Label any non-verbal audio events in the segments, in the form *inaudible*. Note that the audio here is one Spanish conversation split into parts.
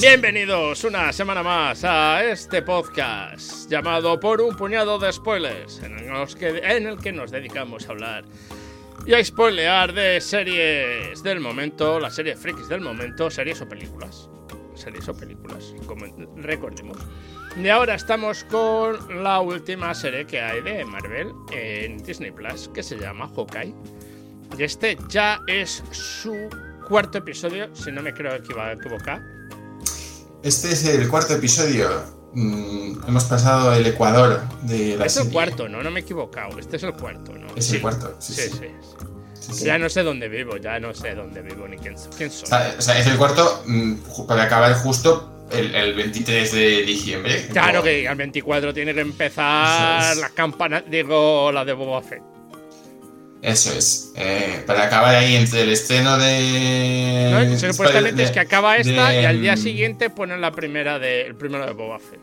Bienvenidos una semana más a este podcast llamado Por un puñado de spoilers, en, los que, en el que nos dedicamos a hablar y a spoilear de series del momento, las series frikis del momento, series o películas. Series o películas, como recordemos. Y ahora estamos con la última serie que hay de Marvel en Disney Plus, que se llama Hawkeye. Y este ya es su cuarto episodio, si no me creo equivocar. Este es el cuarto episodio. Mm, hemos pasado el Ecuador de la Es serie. el cuarto, ¿no? No me he equivocado. Este es el cuarto, ¿no? Es el cuarto, sí, Sí, sí. sí. Ya no sé dónde vivo, ya no sé dónde vivo ni quién, quién soy. O sea, es el cuarto mm, para acabar justo el, el 23 de diciembre. Claro que al 24 tiene que empezar Eso es. la campana, digo, la de Boba Fett. Eso es. eh, para acabar ahí entre el estreno de. ¿no? Supuestamente de- es que acaba esta de, y al día mm, siguiente ponen la primera de, el primero de Boba Fett.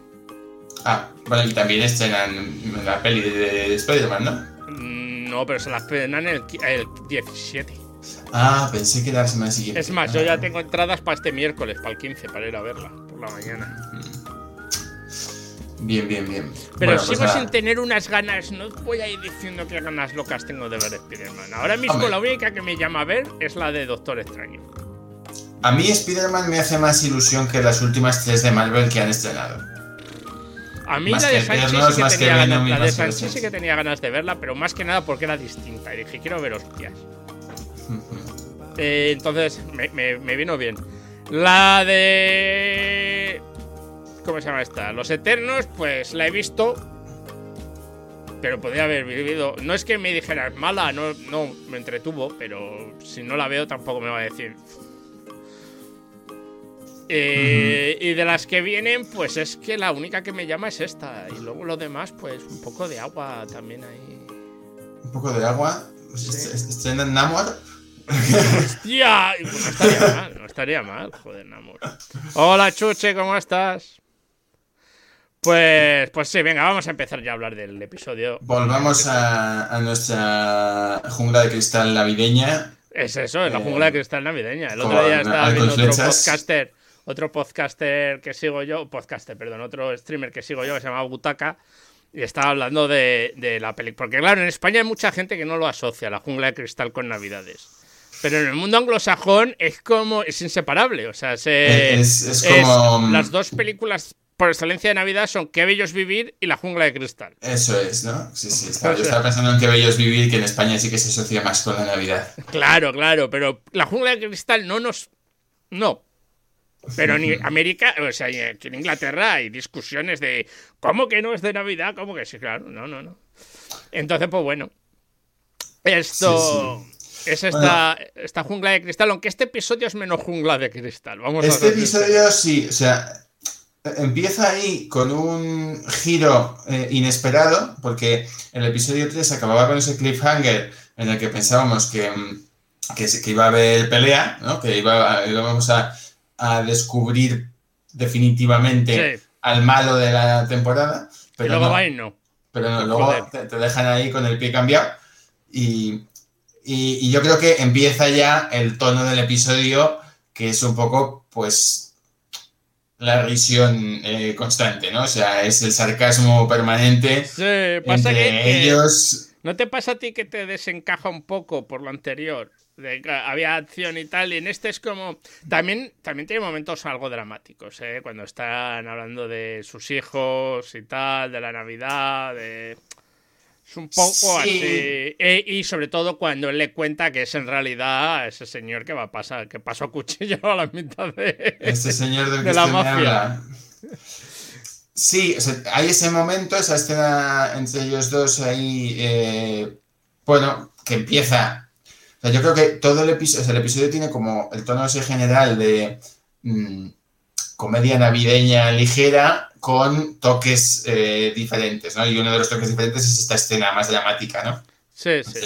Ah, bueno, y también estrenan la peli de Spider-Man, ¿no? Mm, No, pero se las penan el, el 17. Ah, pensé que era la semana siguiente. Es más, yo Ah. ya tengo entradas para este miércoles, para el 15, para ir a verla por la mañana. Bien, bien, bien. Pero Bueno, pues sigo sin tener unas ganas, no voy a ir diciendo qué ganas locas tengo de ver Spider-Man. Ahora mismo Hombre. la única que me llama a ver es la de Doctor Extraño. A mí Spider-Man me hace más ilusión que las últimas tres de Marvel que han estrenado. A mí Más la de Eternos, sí ganas, la de Sanchi que tenía ganas de verla, pero más que nada porque era distinta. Y dije, quiero ver hostias. *laughs* Eh, entonces me, me- me vino bien. La de. ¿Cómo se llama esta? Los Eternos, pues la he visto. Pero podría haber vivido. No es que me dijeras mala, no, no me entretuvo, pero si no la veo tampoco me va a decir. Eh, Y de las que vienen, pues es que la única que me llama es esta. Y luego lo demás, pues un poco de agua también ahí. Un poco de agua. Sí. Est- est- Estrenan Namor. ¡Ya! Pues no estaría mal, no estaría mal, joder, Namor. Hola, Chuche, ¿cómo estás? Pues, pues sí, venga, vamos a empezar ya a hablar del episodio. Volvamos a, a nuestra jungla de cristal navideña. Es eso, es la Eh, jungla de cristal navideña. El otro día estaba viendo otro flechas. podcaster, otro podcaster que sigo yo, podcaster, perdón, otro streamer que sigo yo que se llama Butaca. Y estaba hablando de, de la película. Porque claro, en España hay mucha gente que no lo asocia, la jungla de cristal con Navidades. Pero en el mundo anglosajón es como. es inseparable. O sea, se, Es- es como- las dos películas por excelencia de Navidad son Qué bello es vivir y La jungla de cristal. Eso es, ¿no? Sí, sí. estaba- yo estaba pensando en qué bello es vivir, que en España sí que se asocia más con la Navidad. Claro, claro, pero la jungla de cristal no nos. No. Pero ni *laughs* América, o sea, aquí en Inglaterra hay discusiones de ¿cómo que no es de Navidad? ¿Cómo que sí? Claro, no, no, no. Entonces, pues bueno. Esto. Es esta, esta jungla de cristal, aunque este episodio es menos jungla de cristal. Vamos a Este ser episodio sí, o sea, empieza ahí con un giro eh, inesperado, porque el episodio 3 acababa con ese cliffhanger en el que pensábamos que, mm, que, iba a haber pelea, ¿no? que iba, a- íbamos a, a descubrir definitivamente Sí. al malo de la temporada. Y Pero luego no. va y no. Pero no, luego te, te dejan ahí con el pie cambiado. Y, y- y yo creo que empieza ya el tono del episodio, que es un poco, pues, la risión eh, constante, ¿no? O sea, es el sarcasmo permanente Sí, pasa entre que. ellos. ¿No te pasa a ti que te desencaja un poco por lo anterior? De que había acción y tal, y en este es como. También, también tiene momentos algo dramáticos, ¿eh? Cuando están hablando de sus hijos y tal, de la Navidad, de. Es un poco Sí. así. E- y sobre todo cuando él le cuenta que es en realidad ese señor que va a pasar, que pasó cuchillo a la mitad de. Este señor del que de la usted me mafia. habla. Sí, o sea, hay ese momento, esa escena entre ellos dos ahí, eh, bueno, que empieza. O sea, yo creo que todo el episodio, el episodio tiene como el tono ese general de mm, comedia navideña ligera con toques eh, diferentes, ¿no? Y uno de los toques diferentes es esta escena más dramática, ¿no? Sí, sí.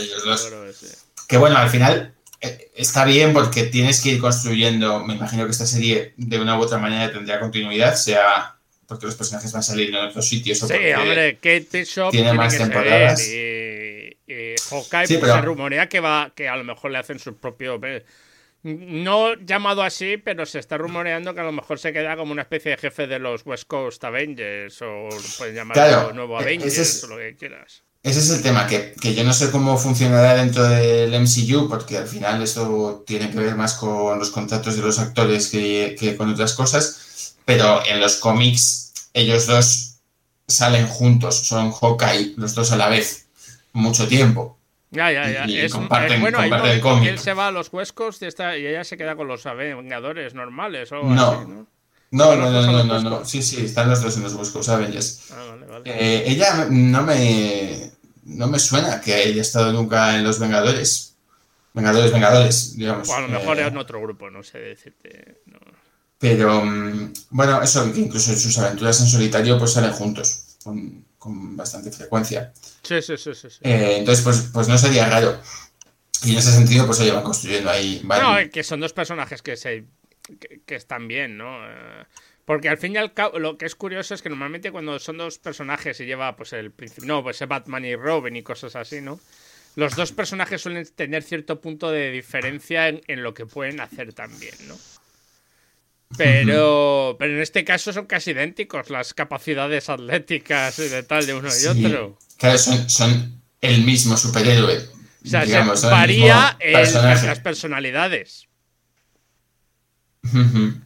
Que bueno, al final eh, está bien porque tienes que ir construyendo. Me imagino que esta serie de una u otra manera tendría continuidad, sea porque los personajes van a salir en otros sitios. O sí, hombre, Kate Bishop tiene, más temporadas. Y, y Hawkeye pues, se rumorea que va, que a lo mejor le hacen su propio. No llamado así, pero se está rumoreando que a lo mejor se queda como una especie de jefe de los West Coast Avengers o pueden llamarlo nuevo e-, Avengers o lo que quieras. Ese es el tema, que, yo no sé cómo funcionará dentro del MCU, porque al final eso tiene que ver más con los contratos de los actores que, con otras cosas, pero en los cómics ellos dos salen juntos, son Hawkeye los dos a la vez, mucho tiempo. Ya, ya, ya. Y, comparten, bueno, el cómic. Él se va a los huescos y, y ella se queda con los Vengadores normales o no. Así, ¿no? No, no, no, no, no, no, Sí, sí, están los dos en los West Avengers. Ah, vale, vale. Eh, ella no me, no me suena que haya estado nunca en los Vengadores. Vengadores, Vengadores, digamos. O a lo mejor eh, en otro grupo, no sé decirte. Pero, mm, bueno, eso, que incluso en sus aventuras en solitario pues salen juntos, con, con bastante frecuencia. Sí, sí, sí, sí. Eh, entonces, pues, pues no sería raro. Y en ese sentido, pues se llevan construyendo ahí. No, que son dos personajes que se que, están bien, ¿no? Eh, porque al fin y al cabo, lo que es curioso es que normalmente cuando son dos personajes y lleva pues el principio, no, pues Batman y Robin y cosas así, ¿no? Los dos personajes suelen tener cierto punto de diferencia en, lo que pueden hacer también, ¿no? Pero, pero en este caso son casi idénticos las capacidades atléticas y de tal de uno y otro. Claro, son, el mismo superhéroe. O sea, varía en las personalidades.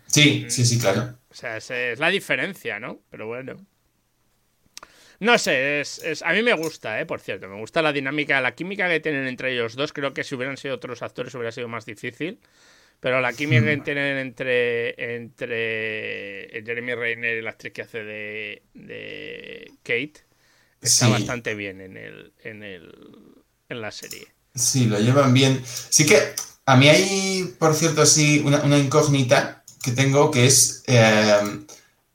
Sí, sí, sí, claro. O sea, es, la diferencia, ¿no? Pero bueno. No sé, es, a mí me gusta, ¿eh? Por cierto, me gusta la dinámica, la química que tienen entre ellos dos. Creo que si hubieran sido otros actores hubiera sido más difícil. Pero la química que tienen entre, entre Jeremy Reiner y la actriz que hace de, de Kate está bastante bien en, el, en, el, en la serie. Sí, lo llevan bien. Sí que a mí hay, por cierto, sí, una, incógnita que tengo que es eh,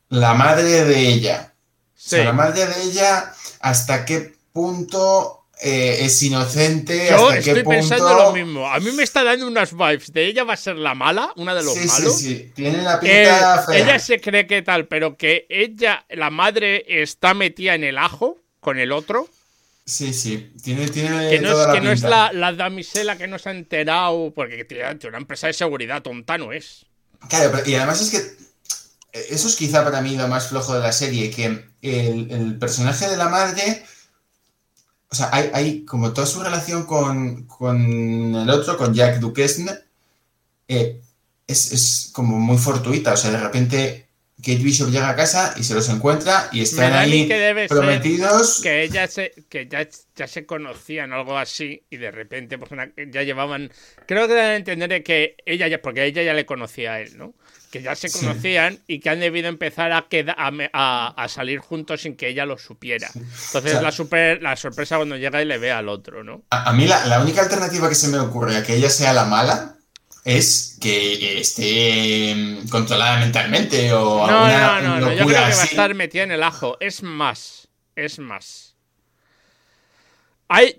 la madre de ella. O sea, la madre de ella, ¿hasta qué punto eh, es inocente? Yo ¿hasta estoy qué punto... pensando lo mismo. A mí me está dando unas vibes de ella va a ser la mala, una de los malos. Sí, sí, tiene la pinta fea. Ella se cree que tal, pero que ella, la madre, está metida en el ajo con el otro. Sí, sí, tiene, tiene que no es, que no es la, la, damisela que no se ha enterado, porque una empresa de seguridad tonta no es. Claro, y además es que eh, eso es quizá para mí lo más flojo de la serie, que el, personaje de la madre, o sea, hay, hay como toda su relación con, con, el otro, con Jack Duquesne, eh, es, es como muy fortuita, o sea, de repente Kate Bishop llega a casa y se los encuentra y están ahí prometidos. Que ella se, que ya, ya, se conocían, algo así, y de repente pues ya llevaban. Creo que deben entender que ella ya, porque ella ya le conocía a él, ¿no? Que ya se conocían y que han debido empezar a, a, a, salir juntos sin que ella lo supiera. Entonces la, super, la sorpresa cuando llega y le ve al otro, ¿no? A, mí la, la única alternativa que se me ocurre a que ella sea la mala es que esté mm, controlada mentalmente o no, alguna no, no, no, yo creo que va a estar metida en el ajo. Es más, es más.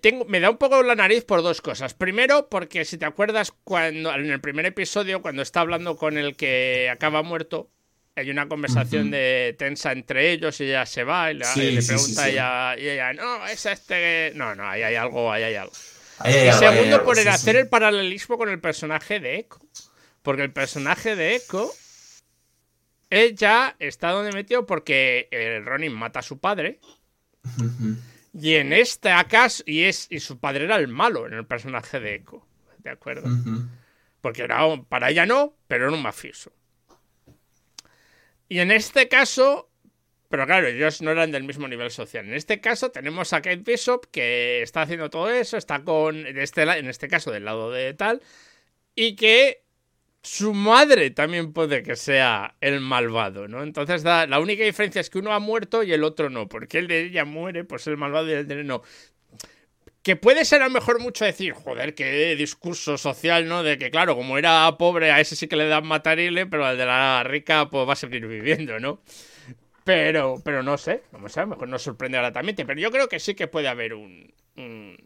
tengo, me da un poco la nariz por dos cosas. Primero, porque si te acuerdas, cuando en el primer episodio, cuando está hablando con el que acaba muerto, hay una conversación de tensa entre ellos y ella se va y, le pregunta a ella, y ella, no, es este. No, no, ahí hay algo, ahí hay algo y segundo, por el hacer el paralelismo con el personaje de Echo. Porque el personaje de Echo ella está donde metió porque el Ronin mata a su padre. y en este acaso, y es y su padre era el malo en el personaje de Echo. ¿De acuerdo? Porque era, para ella no, pero era un mafioso. Y en este caso, pero claro, ellos no eran del mismo nivel social. En este caso tenemos a Kate Bishop que está haciendo todo eso, está con, este, en este caso del lado de tal, y que su madre también puede que sea el malvado, ¿no? Entonces la única diferencia es que uno ha muerto y el otro no, porque el de ella muere, pues el malvado y el de él no. que puede ser a lo mejor mucho decir, joder, qué discurso social, ¿no? De que, claro, como era pobre, a ese sí que le dan matarile, pero al de la rica, pues va a seguir viviendo, ¿no? Pero, pero no sé, vamos a ver, mejor nos sorprende gratamente. Pero yo creo que sí que puede haber un. Un,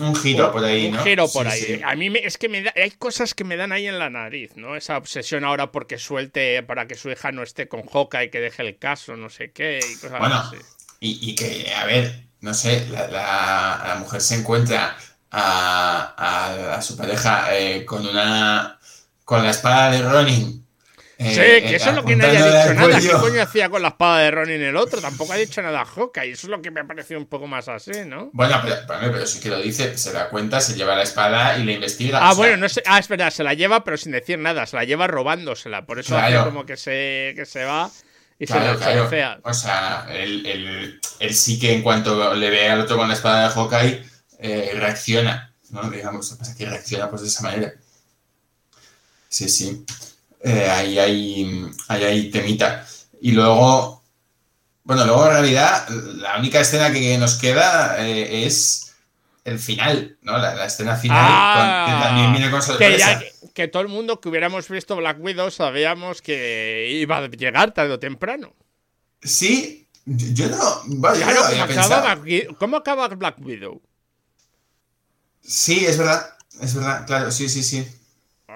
un giro por ahí, ¿no? Un giro por ahí. A mí es que me da, hay cosas que me dan ahí en la nariz, ¿no? Esa obsesión ahora porque suelte para que su hija no esté con Joca y que deje el caso, no sé qué, y cosas bueno, así. Y, y, que, a ver, no sé, la, la, mujer se encuentra a, a, su pareja eh, con una. con la espada de Ronin sí, eh, que eso es lo que nadie ha dicho nada. ¿Qué coño hacía con la espada de Ronin el otro? Tampoco ha dicho nada y Eso es lo que me ha parecido un poco más así, ¿no? Bueno, pero, pero, sí que lo dice. Se da cuenta, se lleva la espada y la investiga. Ah, bueno, no sé. Ah, es verdad, se la lleva, pero sin decir nada. Se la lleva robándosela. Por eso hace como que se, que se va y se le fea. O sea, él, sí que en cuanto le ve al otro con la espada de Hawkeye, eh, reacciona. ¿no? Digamos, pasa que reacciona pues de esa manera. Sí, sí. Eh, ahí, hay, ahí temita. Y luego, bueno, luego en realidad la única escena que nos queda eh, es el final, ¿no? La, escena final que ah, también viene con sorpresa. Que, todo el mundo que hubiéramos visto Black Widow sabíamos que iba a llegar tarde o temprano. Sí, yo no. ¿cómo, acaba, Black Widow? Sí, es verdad. Es verdad, claro, sí, sí, sí.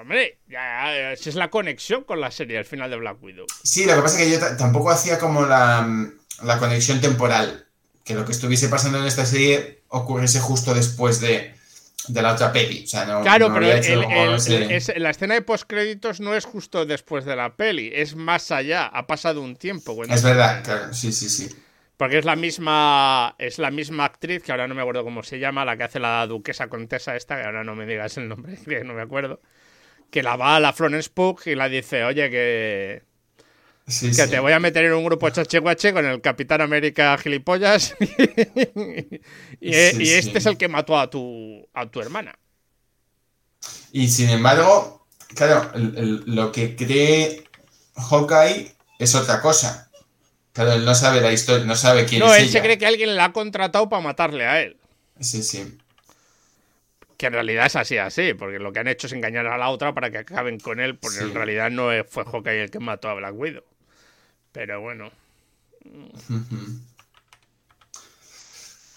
Hombre, ya, esa es la conexión con la serie al final de Black Widow. Sí, lo que pasa es que yo tampoco hacía como la, la, conexión temporal. Que lo que estuviese pasando en esta serie ocurriese justo después de, de la otra peli. O sea, no, claro, pero la escena de postcréditos no es justo después de la peli, es más allá, ha pasado un tiempo. Es verdad, claro, sí, sí, sí. Porque es la misma es la misma actriz, que ahora no me acuerdo cómo se llama, la que hace la duquesa contesa esta, que ahora no me digas el nombre, *laughs* que no me acuerdo que la va a la Florence Pugh y la dice, oye, que... que te voy a meter en un grupo chacheguache con el Capitán América gilipollas *laughs* y, este es el que mató a tu, a tu hermana. Y sin embargo, claro, lo que cree Hawkeye es otra cosa. Claro, él no sabe la historia, no sabe quién es. No, él se cree que alguien le ha contratado para matarle a él. Sí, sí. Que en realidad es así, así, porque lo que han hecho es engañar a la otra para que acaben con él, porque en realidad no fue Hawkeye el que mató a Black Widow. Pero bueno.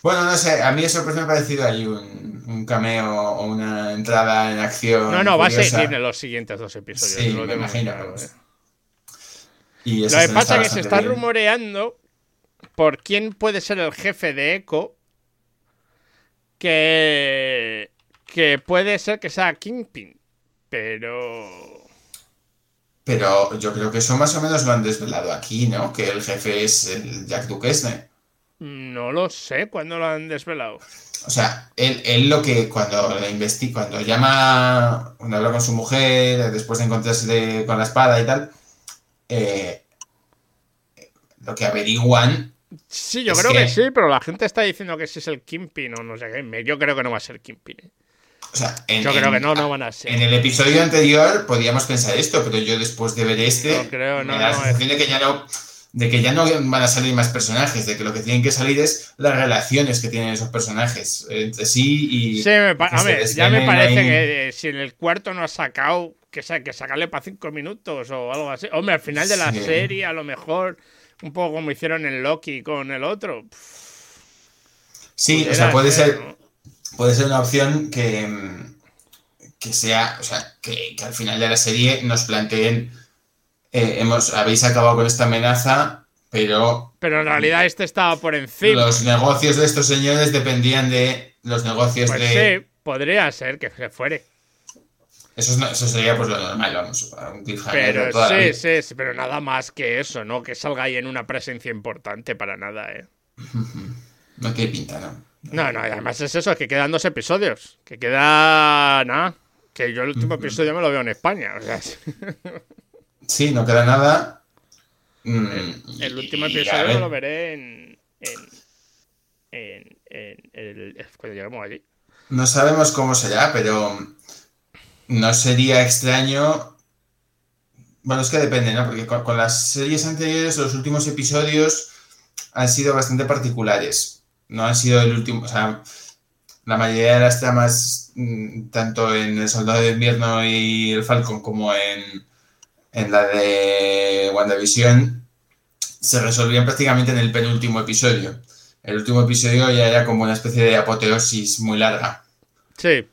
Bueno, no sé, a mí eso me ha parecido ahí un, cameo o una entrada en acción. No, no, va a ser en los siguientes dos episodios. Sí, me imagino. ¿eh? y lo que pasa es que se está rumoreando por quién puede ser el jefe de Echo que que puede ser que sea Kingpin, pero... Pero yo creo que eso más o menos lo han desvelado aquí, ¿no? Que el jefe es el Jack Duquesne. No lo sé, ¿cuándo lo han desvelado? O sea, él, lo que cuando le investiga, cuando llama, cuando habla con su mujer, después de encontrarse con la espada y tal, eh, lo que averiguan Sí, yo creo que... sí, pero la gente está diciendo que ese es el Kingpin o no sé qué. Yo creo que no va a ser Kingpin. ¿eh? Yo creo que no, no van a ser. En el episodio anterior podíamos pensar esto, pero yo después de ver este, no creo, me da la sensación de que ya no de que ya no van a salir más personajes, de que lo que tienen que salir es las relaciones que tienen esos personajes entre sí y. Sí, me a ver, ya me parece que eh, si en el cuarto no ha sacado, que, que sacarle para cinco minutos o algo así. Hombre, al final de la serie, a lo mejor, un poco como hicieron en Loki con el otro. Sí, o sea, puede ser puede ser una opción que, que sea, o sea, que, al final de la serie nos planteen, eh, hemos, habéis acabado con esta amenaza, pero... Pero en realidad este estaba por encima. Los negocios de estos señores dependían de los negocios pues de... Sí, podría ser que se fuere. Eso, eso, sería pues lo normal, vamos, un cliffhanger. Pero sí, sí, sí, pero nada más que eso, ¿no? Que salga ahí en una presencia importante para nada, ¿eh? *laughs* No tiene pinta, ¿no? No, no, además es eso, es que quedan dos episodios. Que queda nada. Que yo el último episodio me lo veo en España. O sea, *laughs* sí, no queda nada. Mm, el, último episodio lo veré en. en, en, cuando lleguemos allí. No sabemos cómo será, pero no sería extraño. Bueno, es que depende, ¿no? Porque con las series anteriores, los últimos episodios han sido bastante particulares no han sido el último, o sea, la mayoría de las tramas, mm, tanto en El Soldado de Invierno y El Falcon como en, en la de WandaVision, se resolvían prácticamente en el penúltimo episodio. El último episodio ya era como una especie de apoteosis muy larga. Sí.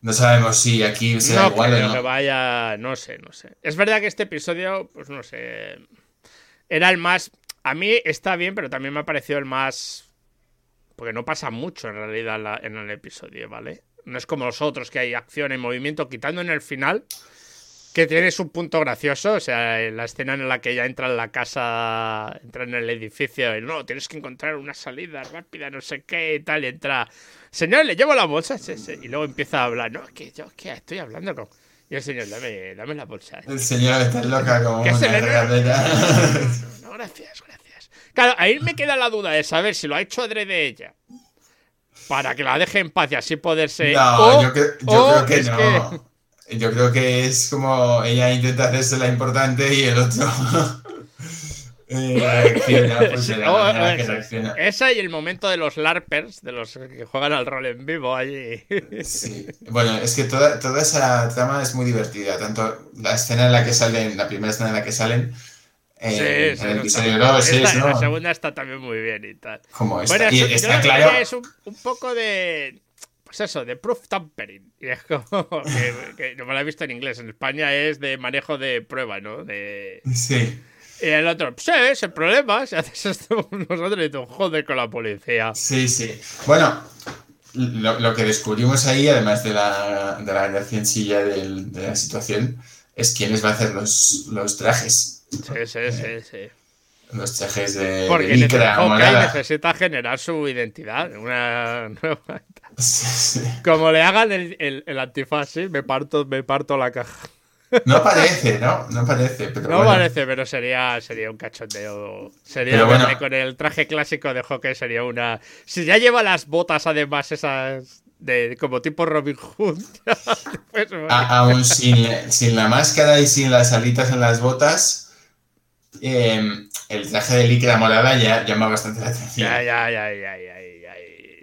No sabemos si aquí será no igual o no. que vaya, no sé, no sé. Es verdad que este episodio, pues no sé, era el más... A mí está bien, pero también me ha parecido el más... Porque no pasa mucho en realidad en la- en el episodio, ¿vale? No es como los otros, que hay acción y movimiento, quitando en el final, que tienes un punto gracioso, o sea, en la escena en la que ella entra en la casa, entra en el edificio, y no, tienes que encontrar una salida rápida, no sé qué, y tal, y entra, señor, le llevo la bolsa, Sí, sí", y luego empieza a hablar, no, que yo, ¿qué? Estoy hablando con... Y el señor, dame, dame la bolsa. El señor está loca como Que una se le- regadera. *laughs* No, no, gracias, gracias. Claro, ahí me queda la duda de saber si lo ha hecho adrede ella. Para que la deje en paz y así poderse. No, o- yo, cre- yo creo que es no. Yo creo que es como ella intenta hacerse la importante y el otro. Esa y el momento de los LARPers, de los que juegan al rol en vivo allí. Sí. Bueno, es que toda, toda esa trama es muy divertida. Tanto la escena en la que salen, la primera escena en la que salen, eh, Sí, sí, en el no, episodio está- 2, esta- es, ¿no? La segunda está también muy bien y tal. Como esta. Bueno, y eso- está claro. es un, un poco de. Pues eso, de proof tampering. *laughs* Y es como que, que no me lo he visto en inglés. En España es de manejo de prueba, ¿no? De. Sí. Y el otro, sí, es el problema. *laughs* Si haces esto nosotros y tú, joder con la policía. Sí, sí. Bueno, lo, lo que descubrimos ahí, además de la, de la gracia en sí de la situación, es quién les va a hacer los, los trajes. Sí, sí, sí, sí. Los trajes de, de Porque Hawkeye morada. necesita generar su identidad, una nueva. *laughs* Sí, sí. Como le hagan el, el, el antifaz, sí, me parto, me parto la caja. No parece, ¿no? No parece, pero No bueno. parece, pero sería, sería un cachondeo. Sería bueno. con el traje clásico de hockey, sería una. Si ya lleva las botas, además, esas de como tipo Robin Hood. *laughs* pues, bueno. Aún sin, sin la máscara y sin las alitas en las botas, eh, el traje de licra morada ya llama bastante la atención. Ya, ya, ya, ya, ya, ya,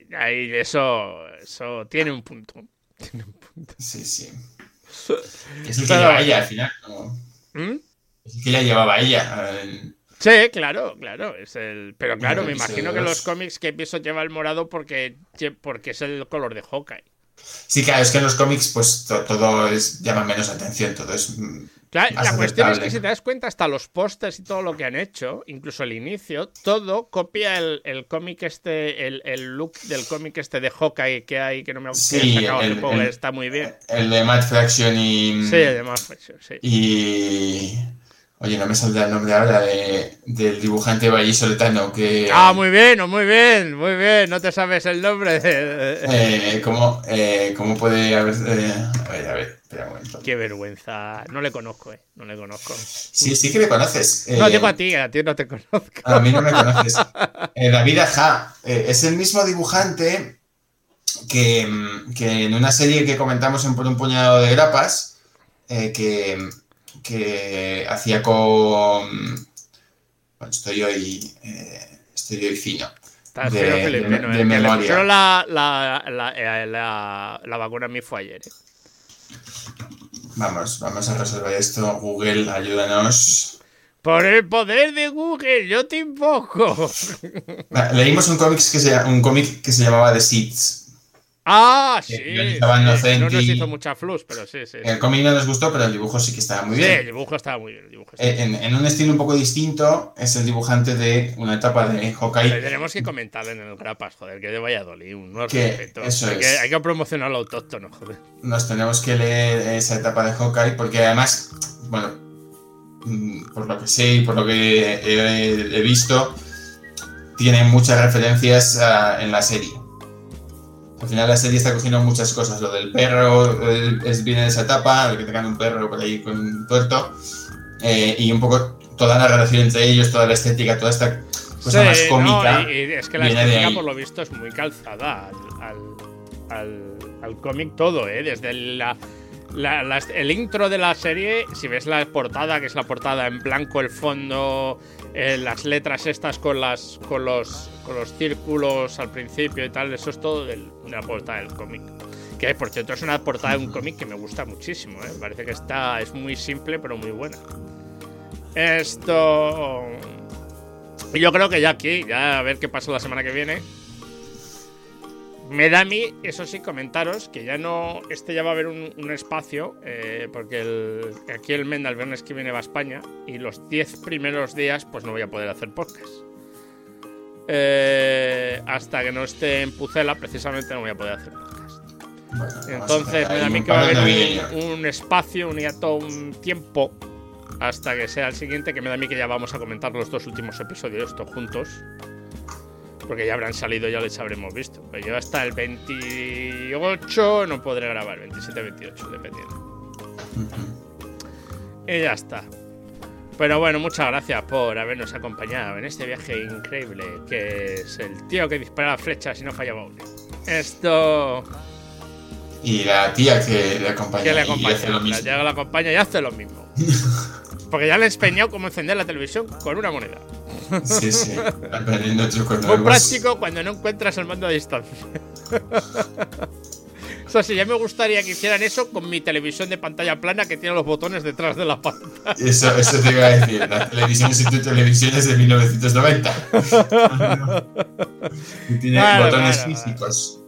ya, eso, eso tiene un punto. Tiene un punto. Sí, sí. *laughs* Es el que Pero- lleva ella al final. ¿no? ¿Mm? Es el que la llevaba ella. Sí, claro, claro. Es el... Pero claro, el me imagino que los cómics que pienso lleva el morado porque, porque es el color de Hawkeye. Sí, claro, es que en los cómics pues to- todo es, llama menos atención, todo es... Claro, la cuestión es que si te das cuenta, hasta los pósters y todo lo que han hecho, incluso el inicio, todo copia el, el cómic este, el, el look del cómic este de Hawkeye que hay, que no me Sí, sacado hace el- el- está muy bien. El de Matt Fraction y... Sí, además, pues, sí. Y... Oye, no me saldrá el nombre ahora de, del dibujante vallisoletano que... Ah, muy bien, muy bien, muy bien. No te sabes el nombre. *laughs* Eh, ¿cómo, eh, ¿Cómo puede haber...? eh, a ver, a ver, espera un momento. Qué vergüenza. No le conozco, eh. No le conozco. Sí, sí que le conoces. No, eh, digo a ti, a ti no te conozco. A mí no me conoces. *laughs* Eh, David Aja eh, es el mismo dibujante que, que en una serie que comentamos en Por un puñado de grapas, eh, que, que hacía con... Bueno, estoy hoy, eh, estoy hoy fino. De- de- de eh, le memoria. la, la, la, eh, la- la vacuna a mí fue ayer. eh. Vamos, vamos a resolver esto. Google, ayúdanos. Por el poder de Google, yo te invoco. Leímos un cómic que se, un cómic que se llamaba The Seeds. Ah, sí. estaba sí, inocente No nos hizo mucha flus, pero sí, sí. El cómic no nos gustó, pero el dibujo sí que estaba muy Sí, bien. el dibujo estaba muy bien. El dibujo Eh, En, en un estilo un poco distinto, es el dibujante de una etapa de Hawkeye. tenemos que comentar en el Grapas, joder, que de Valladolid, un nuevo Que respeto. eso hay, es. que, hay que promocionar lo autóctono, joder. Nos tenemos que leer esa etapa de Hawkeye, porque además, bueno, mm, por lo que sé y por lo que he, he visto, tiene muchas referencias en la serie. Al final la serie está cogiendo muchas cosas. Lo del perro es, viene de esa etapa, el que tengan un perro por ahí con un tuerto. eh, y un poco toda la relación entre ellos, toda la estética, toda esta cosa Sí, más no, cómica. y, y es que la estética, por lo visto, es muy calzada al, al, al- al cómic todo, ¿eh? Desde la, el intro de la serie, si ves la portada, que es la portada en blanco, el fondo, eh, las letras estas con, las, con, los, con los círculos al principio y tal, eso es todo de la portada del cómic. Que por cierto es una portada de un cómic que me gusta muchísimo, ¿eh? parece que está, es muy simple pero muy buena. Esto... Yo creo que ya aquí, ya a ver qué pasa la semana que viene. Me da a mí, eso sí, comentaros que ya no. Este ya va a haber un, espacio, eh, porque el, aquí el Menda el viernes que viene va a España y los 10 primeros días, pues no voy a poder hacer podcast. Eh, hasta que no esté en Pucela, precisamente no voy a poder hacer podcast. Entonces, me da a mí que va a haber un, espacio, un hiato, un tiempo hasta que sea el siguiente, que me da a mí que ya vamos a comentar los dos últimos episodios estos juntos porque ya habrán salido, ya les habremos visto. Pues yo hasta el 28 no podré grabar, 27-28, dependiendo. Y ya está. Pero bueno, muchas gracias por habernos acompañado en este viaje increíble que es el tío que dispara flechas y no fallaba una. Esto. Y la tía que le acompaña. Que le acompaña. Y lo mismo. La, la acompaña y hace lo mismo. *laughs* Porque ya le he enseñado cómo encender la televisión con una moneda. Sí, sí. Aprendiendo trucos Muy práctico cuando no encuentras el mando a distancia. O sea, sí, ya me gustaría que hicieran eso con mi televisión de pantalla plana que tiene los botones detrás de la pantalla. Eso, eso te iba a decir. La televisión es tu televisión es de 1990. y tiene botones físicos.